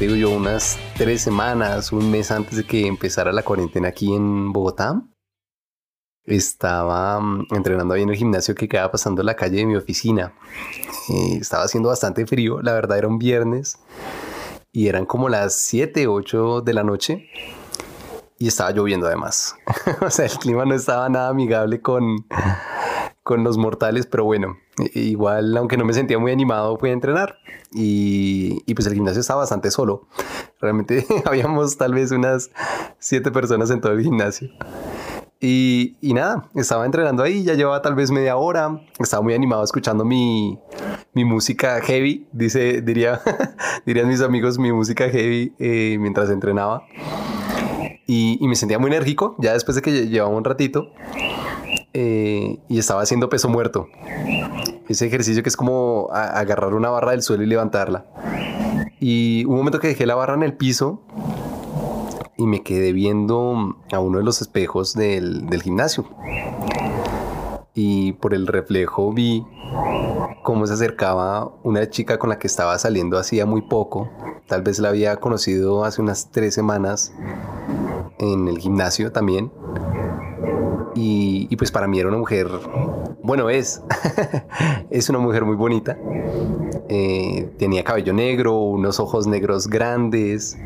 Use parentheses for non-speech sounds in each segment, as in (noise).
te digo yo, unas tres semanas, un mes antes de que empezara la cuarentena aquí en Bogotá, estaba mm, entrenando ahí en el gimnasio que quedaba pasando la calle de mi oficina. Eh, estaba haciendo bastante frío, la verdad era un viernes y eran como las 7, 8 de la noche y estaba lloviendo además. (laughs) o sea, el clima no estaba nada amigable con, con los mortales, pero bueno, igual, aunque no me sentía muy animado, fui a entrenar y, y pues el gimnasio estaba bastante solo. Realmente (laughs) habíamos tal vez unas 7 personas en todo el gimnasio. Y, y, nada, estaba entrenando ahí, ya llevaba tal vez media hora, estaba muy animado escuchando mi, mi música heavy, dice, diría, (laughs) dirían mis amigos, mi música heavy eh, mientras entrenaba. Y, me sentía muy enérgico, ya después de que llevaba un ratito, eh, y estaba haciendo peso muerto. Ese ejercicio que es como agarrar una barra del suelo y levantarla. Y un momento que dejé la barra en el piso y me quedé viendo a uno de los espejos del, del gimnasio. Y por el reflejo vi cómo se acercaba una chica con la que estaba saliendo hacía muy poco. Tal vez la había conocido hace unas tres semanas en el gimnasio también. Y, pues para mí era una mujer, bueno es, (laughs) es una mujer muy bonita. Eh, tenía cabello negro, unos ojos negros grandes,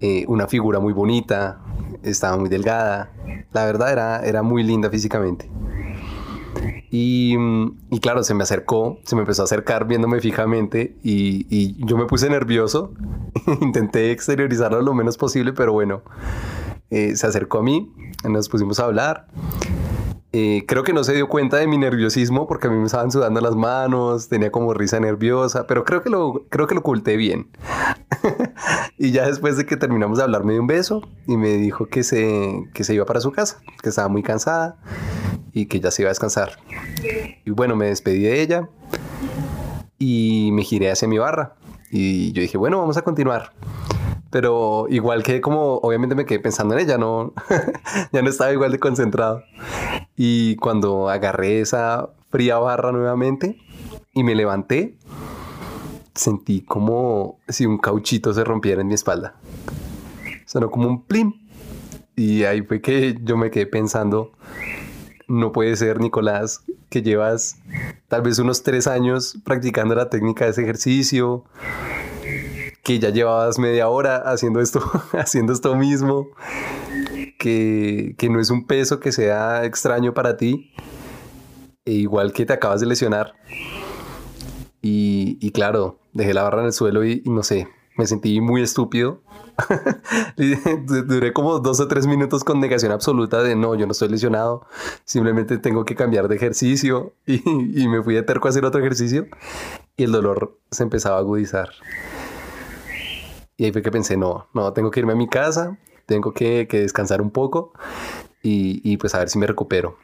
eh, una figura muy bonita, estaba muy delgada, la verdad era, era muy linda físicamente. Y, y, claro, se me acercó, se me empezó a acercar viéndome fijamente y, y yo me puse nervioso, (laughs) intenté exteriorizarlo lo menos posible, pero bueno, eh, se acercó a mí, nos pusimos a hablar eh, creo que no se dio cuenta de mi nerviosismo porque a mí me estaban sudando las manos, tenía como risa nerviosa, pero creo que lo, creo que lo oculté bien. (laughs) y ya después de que terminamos de hablar me dio un beso y me dijo que se, que se iba para su casa, que estaba muy cansada y que ya se iba a descansar. Y bueno, me despedí de ella y me giré hacia mi barra. Y yo dije, bueno, vamos a continuar pero igual que como obviamente me quedé pensando en ella, no, (laughs) ya no estaba igual de concentrado. Y cuando agarré esa fría barra nuevamente y me levanté, sentí como si un cauchito se rompiera en mi espalda. Sonó como un plim. Y ahí fue que yo me quedé pensando, no puede ser, Nicolás, que llevas tal vez unos tres años practicando la técnica de ese ejercicio, que ya llevabas media hora haciendo esto, (laughs) haciendo esto mismo, que, que no es un peso que sea extraño para ti, e igual que te acabas de lesionar. Y, y claro, dejé la barra en el suelo y, y no sé, me sentí muy estúpido. (laughs) Duré como dos o tres minutos con negación absoluta de no, yo no estoy lesionado, simplemente tengo que cambiar de ejercicio (laughs) y, y me fui de terco a hacer otro ejercicio y el dolor se empezaba a agudizar. Y ahí fue que pensé, no, no, tengo que irme a mi casa, tengo que, que descansar un poco y, y, pues a ver si me recupero.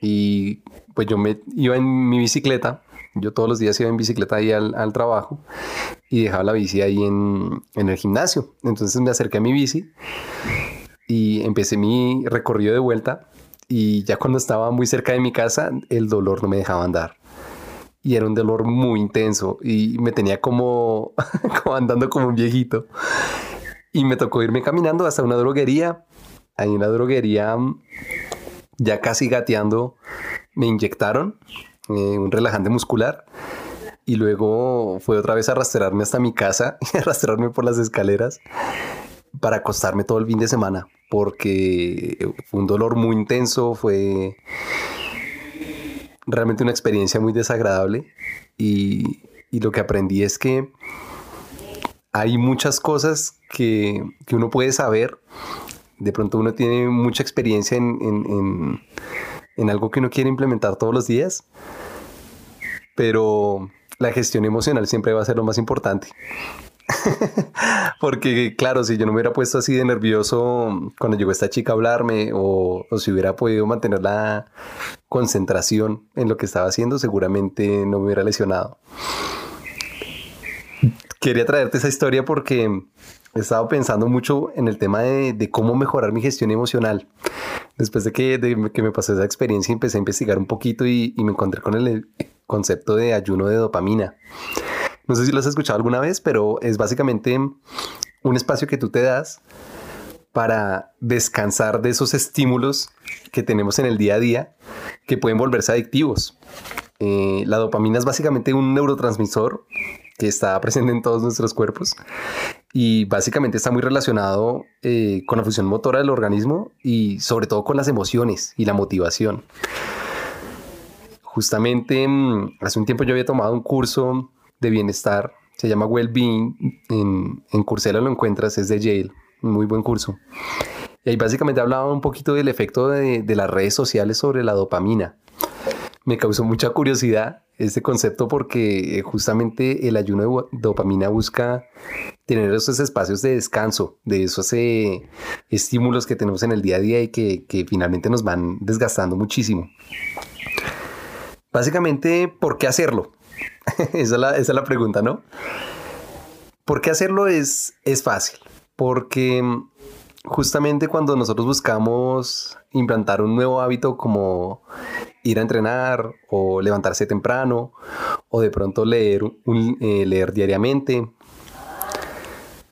Y pues yo me iba en mi bicicleta, yo todos los días iba en bicicleta ahí al, al trabajo y dejaba la bici ahí en, en el gimnasio. Entonces me acerqué a mi bici y empecé mi recorrido de vuelta y ya cuando estaba muy cerca de mi casa el dolor no me dejaba andar y era un dolor muy intenso y me tenía (laughs) como, andando como un viejito. Y me tocó irme caminando hasta una droguería. Hay una droguería mm, ya casi gateando. Me inyectaron eh, un relajante muscular y luego fue otra vez a arrastrarme hasta mi casa (laughs) y arrastrarme por las escaleras para acostarme todo el fin de semana porque fue un dolor muy intenso, fue realmente una experiencia muy desagradable y, y lo que aprendí es que hay muchas cosas que, que, uno puede saber. De pronto uno tiene mucha experiencia en, en, en, en algo que uno quiere implementar todos los días, pero la gestión emocional siempre va a ser lo más importante. (laughs) Porque claro, si yo no me hubiera puesto así de nervioso cuando llegó esta chica a hablarme o, si hubiera podido mantener la concentración en lo que estaba haciendo, seguramente no me hubiera lesionado. Quería traerte esa historia porque he estado pensando mucho en el tema de, cómo mejorar mi gestión emocional. Después de que, de que, me pasó esa experiencia, empecé a investigar un poquito y, y me encontré con el concepto de ayuno de dopamina No sé si lo has escuchado alguna vez, pero es básicamente un espacio que tú te das para descansar de esos estímulos que tenemos en el día a día que pueden volverse adictivos. Eh, la dopamina es básicamente un neurotransmisor que está presente en todos nuestros cuerpos y básicamente está muy relacionado eh, con la función motora del organismo y sobre todo con las emociones y la motivación. Justamente mm, hace un tiempo yo había tomado un curso de bienestar, se llama Wellbeing, en, en Coursera lo encuentras, es de Yale, muy buen curso. Y ahí básicamente hablaba un poquito del efecto de, de las redes sociales sobre la dopamina. Me causó mucha curiosidad este concepto porque eh, justamente el ayuno de dopamina busca tener esos espacios de descanso, de esos eh, estímulos que tenemos en el día a día y que, que finalmente nos van desgastando muchísimo. Básicamente, ¿por qué hacerlo? (laughs) esa, es la, esa, es la, pregunta, ¿no? ¿Por qué hacerlo es, es fácil? Porque mm, justamente cuando nosotros buscamos implantar un nuevo hábito como ir a entrenar o levantarse temprano o de pronto leer, un, eh, leer diariamente,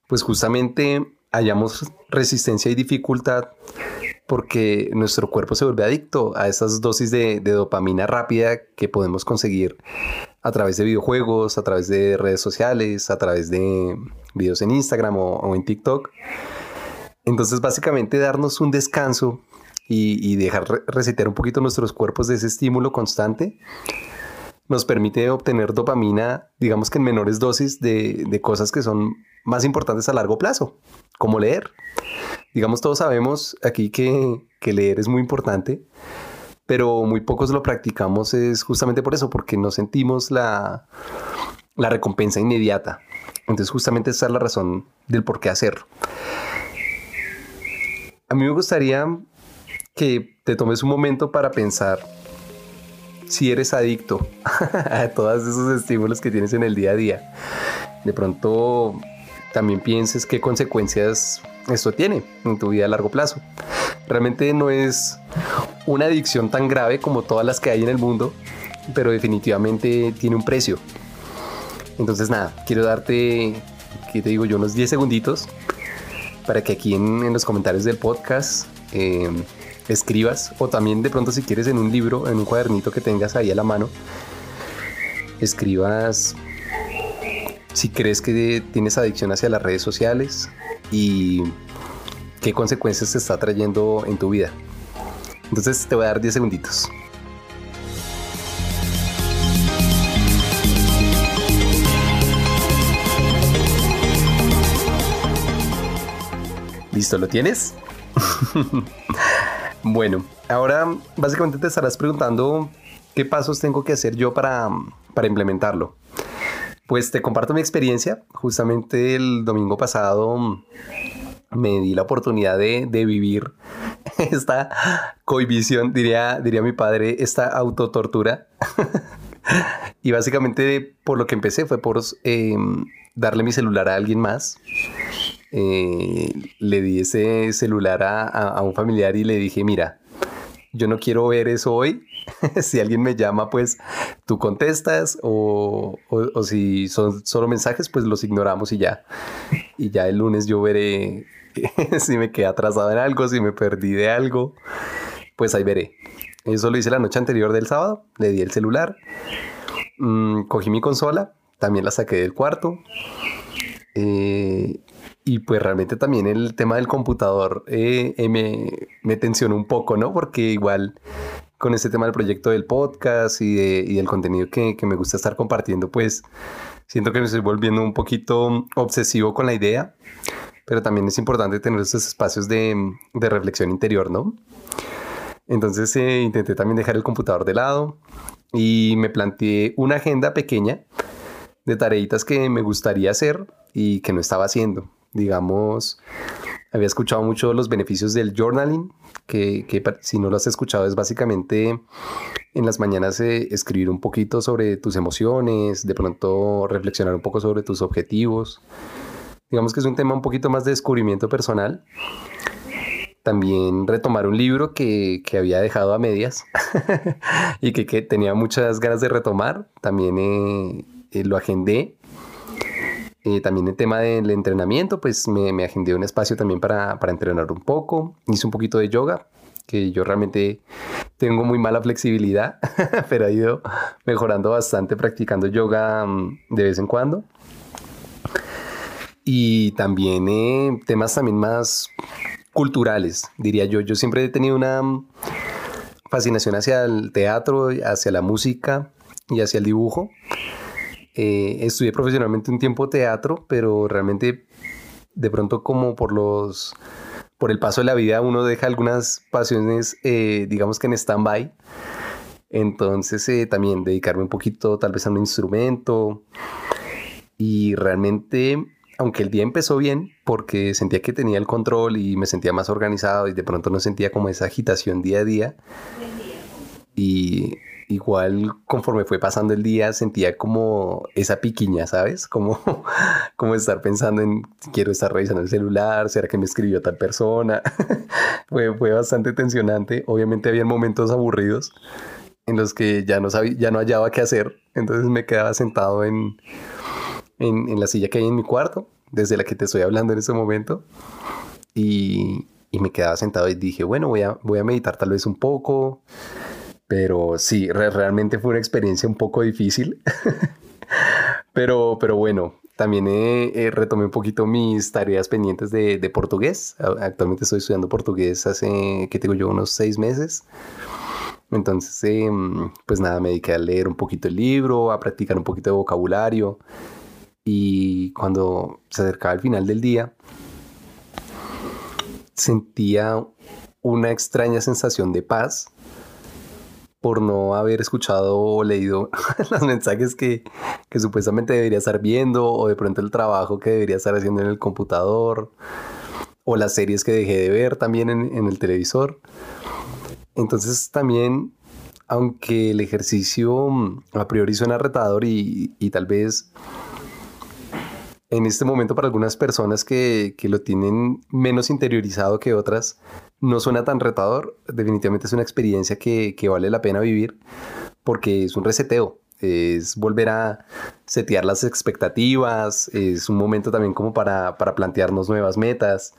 pues justamente hallamos resistencia y dificultad porque nuestro cuerpo se vuelve adicto a esas dosis de, dopamina rápida que podemos conseguir a través de videojuegos, a través de redes sociales, a través de videos en Instagram o, en TikTok. Entonces básicamente darnos un descanso y, dejar resetear un poquito nuestros cuerpos de ese estímulo constante nos permite obtener dopamina, digamos que en menores dosis de, de, cosas que son más importantes a largo plazo, como leer. Digamos, todos sabemos aquí que, que leer es muy importante, pero muy pocos lo practicamos es justamente por eso, porque no sentimos la, la recompensa inmediata. Entonces justamente esa es la razón del por qué hacerlo. A mí me gustaría que te tomes un momento para pensar si eres adicto (laughs) a todos esos estímulos que tienes en el día a día. De pronto también pienses qué consecuencias esto tiene en tu vida a largo plazo. Realmente no es una adicción tan grave como todas las que hay en el mundo, pero definitivamente tiene un precio. Entonces nada, quiero darte, ¿qué te digo yo? Unos 10 segunditos para que aquí en, los comentarios del podcast eh, escribas o también de pronto si quieres en un libro, en un cuadernito que tengas ahí a la mano, escribas si crees que tienes adicción hacia las redes sociales y qué consecuencias te está trayendo en tu vida. Entonces te voy a dar 10 segunditos. ¿Listo? ¿Lo tienes? (laughs) bueno, ahora básicamente te estarás preguntando qué pasos tengo que hacer yo para, para implementarlo. Pues te comparto mi experiencia. Justamente el domingo pasado me di la oportunidad de, de vivir (laughs) esta cohibición, diría, diría mi padre, esta autotortura. (laughs) y básicamente por lo que empecé fue por eh, darle mi celular a alguien más eh, le di ese celular a, a, a, un familiar y le dije, mira, yo no quiero ver eso hoy. (laughs) si alguien me llama, pues tú contestas o, o, si son solo mensajes, pues los ignoramos y ya. Y ya el lunes yo veré (laughs) si me quedé atrasado en algo, si me perdí de algo, pues ahí veré. Eso lo hice la noche anterior del sábado, le di el celular, mmm, cogí mi consola, también la saqué del cuarto. Eh, y pues realmente también el tema del computador eh, eh, me, me, tensionó un poco, ¿no? Porque igual con este tema del proyecto del podcast y, de, del contenido que, me gusta estar compartiendo, pues siento que me estoy volviendo un poquito obsesivo con la idea, pero también es importante tener esos espacios de, de reflexión interior, ¿no? Entonces eh, intenté también dejar el computador de lado y me planteé una agenda pequeña de tareitas que me gustaría hacer y que no estaba haciendo digamos, había escuchado mucho los beneficios del journaling, que, que si no lo has escuchado es básicamente en las mañanas eh, escribir un poquito sobre tus emociones, de pronto reflexionar un poco sobre tus objetivos. Digamos que es un tema un poquito más de descubrimiento personal. También retomar un libro que, que había dejado a medias (laughs) y que, que, tenía muchas ganas de retomar. También eh, eh, lo agendé Eh, también el tema del entrenamiento, pues me, me agendé un espacio también para, para entrenar un poco. Hice un poquito de yoga, que yo realmente tengo muy mala flexibilidad, (laughs) pero ha ido mejorando bastante practicando yoga mm, de vez en cuando. Y también eh, temas también más culturales, diría yo. Yo siempre he tenido una mm, fascinación hacia el teatro, hacia la música y hacia el dibujo. Eh, estudié profesionalmente un tiempo teatro, pero realmente de pronto como por los por el paso de la vida uno deja algunas pasiones, eh, digamos que en stand-by. Entonces eh, también dedicarme un poquito tal vez a un instrumento. Y realmente, aunque el día empezó bien, porque sentía que tenía el control y me sentía más organizado y de pronto no sentía como esa agitación día a día. Y igual conforme fue pasando el día sentía como esa piquiña, ¿sabes? Como, (laughs) como estar pensando en quiero estar revisando el celular, ¿será que me escribió tal persona? (laughs) fue, fue bastante tensionante. Obviamente había momentos aburridos en los que ya no sabía, ya no hallaba qué hacer. Entonces me quedaba sentado en, en, en la silla que hay en mi cuarto, desde la que te estoy hablando en ese momento. Y, y me quedaba sentado y dije, bueno, voy a, voy a meditar tal vez un poco pero sí, realmente fue una experiencia un poco difícil. (laughs) pero, pero bueno, también retomé un poquito mis tareas pendientes de, de, portugués. Actualmente estoy estudiando portugués hace, ¿qué tengo yo? Unos seis meses. Entonces, em, pues nada, me dediqué a leer un poquito el libro, a practicar un poquito de vocabulario. Y cuando se acercaba el final del día, sentía una extraña sensación de paz por no haber escuchado o leído (laughs) los mensajes que, supuestamente debería estar viendo o de pronto el trabajo que debería estar haciendo en el computador o las series que dejé de ver también en, el televisor. Entonces también, aunque el ejercicio mm, a priori suena retador y, y tal vez en este momento para algunas personas que, que, lo tienen menos interiorizado que otras, no suena tan retador. Definitivamente es una experiencia que, que vale la pena vivir porque es un reseteo. Es volver a setear las expectativas, es un momento también como para, para plantearnos nuevas metas.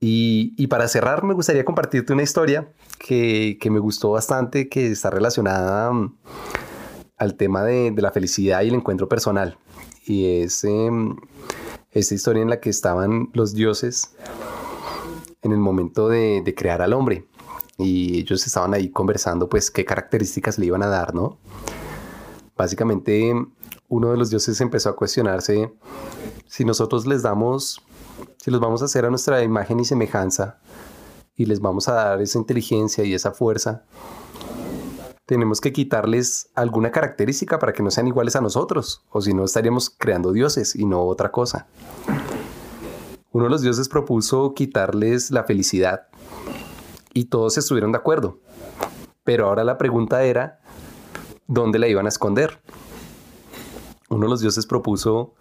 Y, y, para cerrar, me gustaría compartirte una historia que, que me gustó bastante, que está relacionada mm, al tema de, de la felicidad y el encuentro personal y es em, esta historia en la que estaban los dioses en el momento de, crear al hombre y ellos estaban ahí conversando pues qué características le iban a dar, ¿no? Básicamente uno de los dioses empezó a cuestionarse si nosotros les damos, si los vamos a hacer a nuestra imagen y semejanza y les vamos a dar esa inteligencia y esa fuerza, tenemos que quitarles alguna característica para que no sean iguales a nosotros, o si no estaríamos creando dioses y no otra cosa. Uno de los dioses propuso quitarles la felicidad y todos estuvieron de acuerdo. Pero ahora la pregunta era, ¿dónde la iban a esconder? Uno de los dioses propuso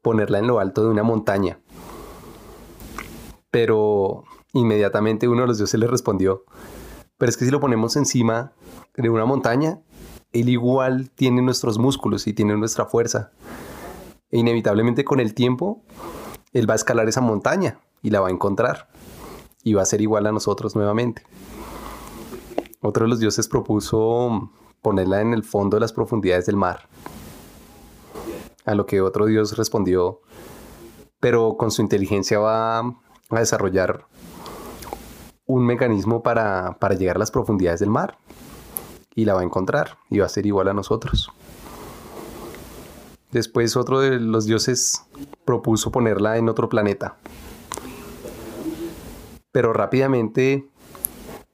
ponerla en lo alto de una montaña. Pero inmediatamente uno de los dioses le respondió, pero es que si lo ponemos encima de una montaña, él igual tiene nuestros músculos y tiene nuestra fuerza. E inevitablemente con el tiempo, él va a escalar esa montaña y la va a encontrar. Y va a ser igual a nosotros nuevamente. Otro de los dioses propuso ponerla en el fondo de las profundidades del mar. A lo que otro dios respondió, pero con su inteligencia va a desarrollar un mecanismo para, para llegar a las profundidades del mar y la va a encontrar y va a ser igual a nosotros. Después otro de los dioses propuso ponerla en otro planeta. Pero rápidamente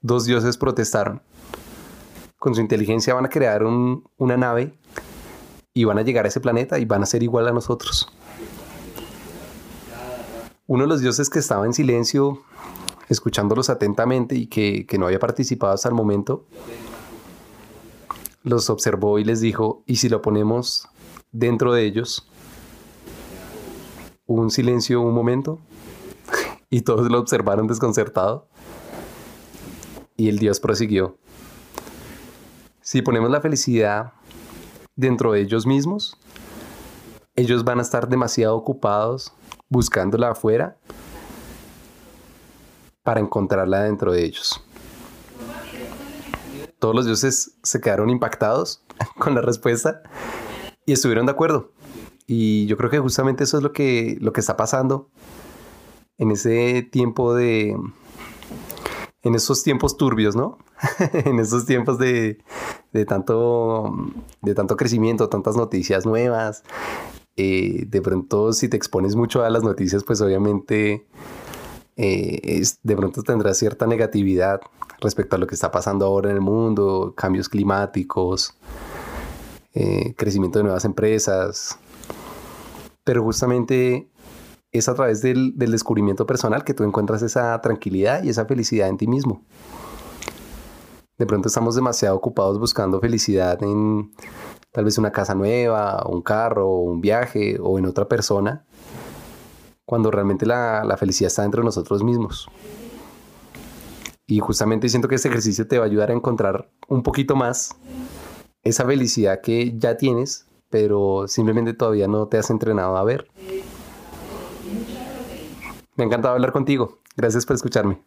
dos dioses protestaron. Con su inteligencia van a crear una nave y van a llegar a ese planeta y van a ser igual a nosotros. Uno de los dioses que estaba en silencio, escuchándolos atentamente y que, que no había participado hasta el momento, los observó y les dijo, ¿y si lo ponemos dentro de ellos? un silencio un momento (laughs) y todos lo observaron desconcertado. Y el Dios prosiguió. Si ponemos la felicidad dentro de ellos mismos, ellos van a estar demasiado ocupados buscándola afuera para encontrarla dentro de ellos. Todos los dioses se quedaron impactados (laughs) con la respuesta y estuvieron de acuerdo. Y yo creo que justamente eso es lo que, lo que está pasando en ese tiempo de... En esos tiempos turbios, ¿no? (laughs) en esos tiempos de, de, tanto, de tanto crecimiento, tantas noticias nuevas. Eh, de pronto, si te expones mucho a las noticias, pues obviamente eh, de pronto tendrá cierta negatividad respecto a lo que está pasando ahora en el mundo, cambios climáticos, eh, crecimiento de nuevas empresas. Pero justamente es a través del, del descubrimiento personal que tú encuentras esa tranquilidad y esa felicidad en ti mismo. De pronto estamos demasiado ocupados buscando felicidad en tal vez una casa nueva, un carro, un viaje o en otra persona cuando realmente la, la felicidad está dentro de nosotros mismos. Y justamente siento que este ejercicio te va a ayudar a encontrar un poquito más esa felicidad que ya tienes, pero simplemente todavía no te has entrenado a ver. Me ha encantado hablar contigo. Gracias por escucharme.